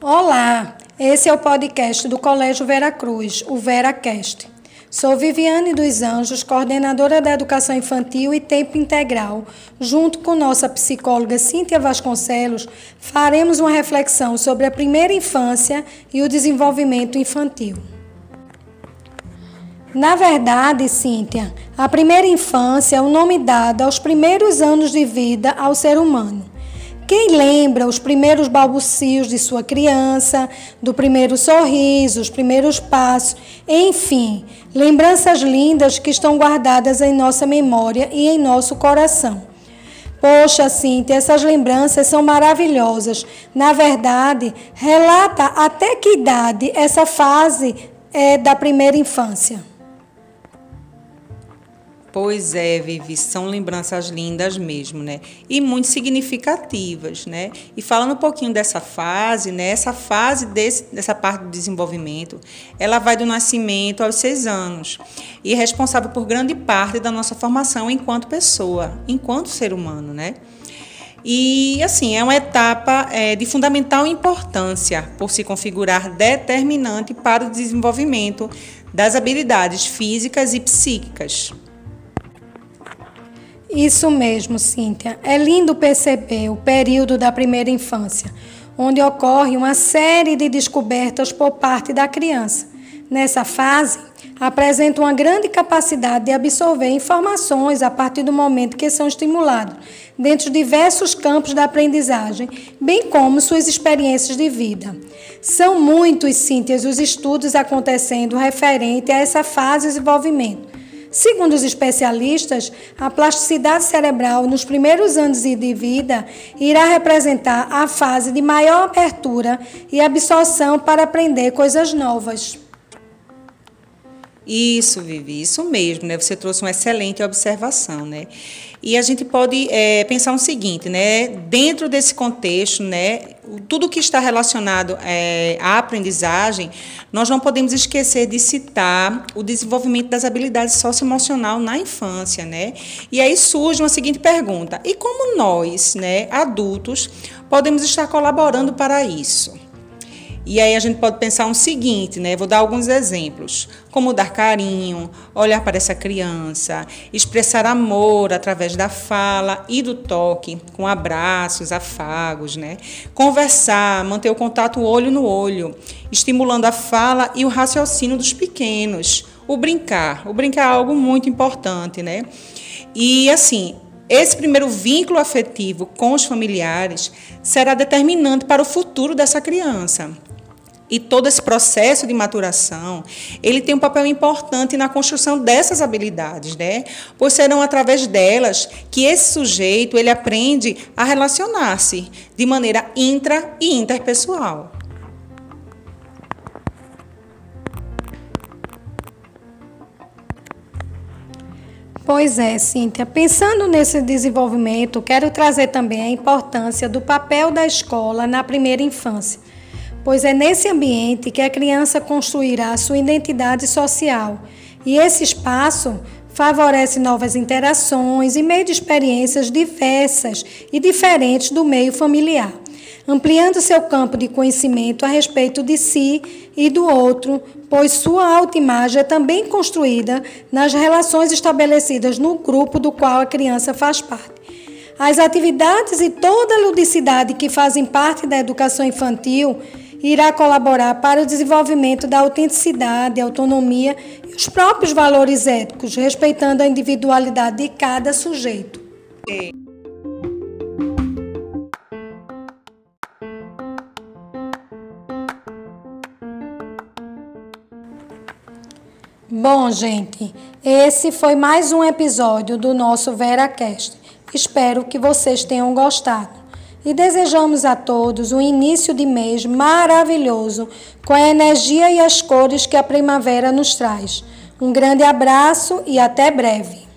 Olá, esse é o podcast do Colégio Vera Cruz, o VeraCast. Sou Viviane dos Anjos, coordenadora da Educação Infantil e Tempo Integral. Junto com nossa psicóloga Cíntia Vasconcelos, faremos uma reflexão sobre a primeira infância e o desenvolvimento infantil. Na verdade, Cíntia, a primeira infância é o nome dado aos primeiros anos de vida ao ser humano. Quem lembra os primeiros balbucios de sua criança, do primeiro sorriso, os primeiros passos, enfim, lembranças lindas que estão guardadas em nossa memória e em nosso coração. Poxa, Cíntia, essas lembranças são maravilhosas. Na verdade, relata até que idade essa fase é da primeira infância. Pois é, Vivi, são lembranças lindas mesmo, né? E muito significativas, né? E falando um pouquinho dessa fase, né? Essa fase desse, dessa parte do desenvolvimento, ela vai do nascimento aos seis anos e é responsável por grande parte da nossa formação enquanto pessoa, enquanto ser humano, né? E, assim, é uma etapa é, de fundamental importância por se configurar determinante para o desenvolvimento das habilidades físicas e psíquicas. Isso mesmo, Cíntia. É lindo perceber o período da primeira infância, onde ocorre uma série de descobertas por parte da criança. Nessa fase, apresenta uma grande capacidade de absorver informações a partir do momento que são estimulados, dentro de diversos campos da aprendizagem, bem como suas experiências de vida. São muitos, Cíntias, os estudos acontecendo referente a essa fase de desenvolvimento Segundo os especialistas, a plasticidade cerebral nos primeiros anos de vida irá representar a fase de maior abertura e absorção para aprender coisas novas. Isso, Vivi, isso mesmo, né? Você trouxe uma excelente observação, né? E a gente pode é, pensar o seguinte, né? Dentro desse contexto, né? Tudo que está relacionado é, à aprendizagem, nós não podemos esquecer de citar o desenvolvimento das habilidades socioemocional na infância, né? E aí surge uma seguinte pergunta: e como nós, né, adultos, podemos estar colaborando para isso? E aí a gente pode pensar o um seguinte, né? Vou dar alguns exemplos, como dar carinho, olhar para essa criança, expressar amor através da fala e do toque, com abraços, afagos, né? Conversar, manter o contato olho no olho, estimulando a fala e o raciocínio dos pequenos. O brincar, o brincar é algo muito importante, né? E assim, esse primeiro vínculo afetivo com os familiares será determinante para o futuro dessa criança. E todo esse processo de maturação, ele tem um papel importante na construção dessas habilidades, né? Pois serão através delas que esse sujeito ele aprende a relacionar-se de maneira intra e interpessoal. Pois é, Cíntia. Pensando nesse desenvolvimento, quero trazer também a importância do papel da escola na primeira infância pois é nesse ambiente que a criança construirá sua identidade social e esse espaço favorece novas interações e meio de experiências diversas e diferentes do meio familiar, ampliando seu campo de conhecimento a respeito de si e do outro, pois sua autoimagem é também construída nas relações estabelecidas no grupo do qual a criança faz parte. As atividades e toda a ludicidade que fazem parte da educação infantil irá colaborar para o desenvolvimento da autenticidade, autonomia e os próprios valores éticos, respeitando a individualidade de cada sujeito. Bom, gente, esse foi mais um episódio do nosso VeraCast. Espero que vocês tenham gostado e desejamos a todos um início de mês maravilhoso, com a energia e as cores que a primavera nos traz. Um grande abraço e até breve.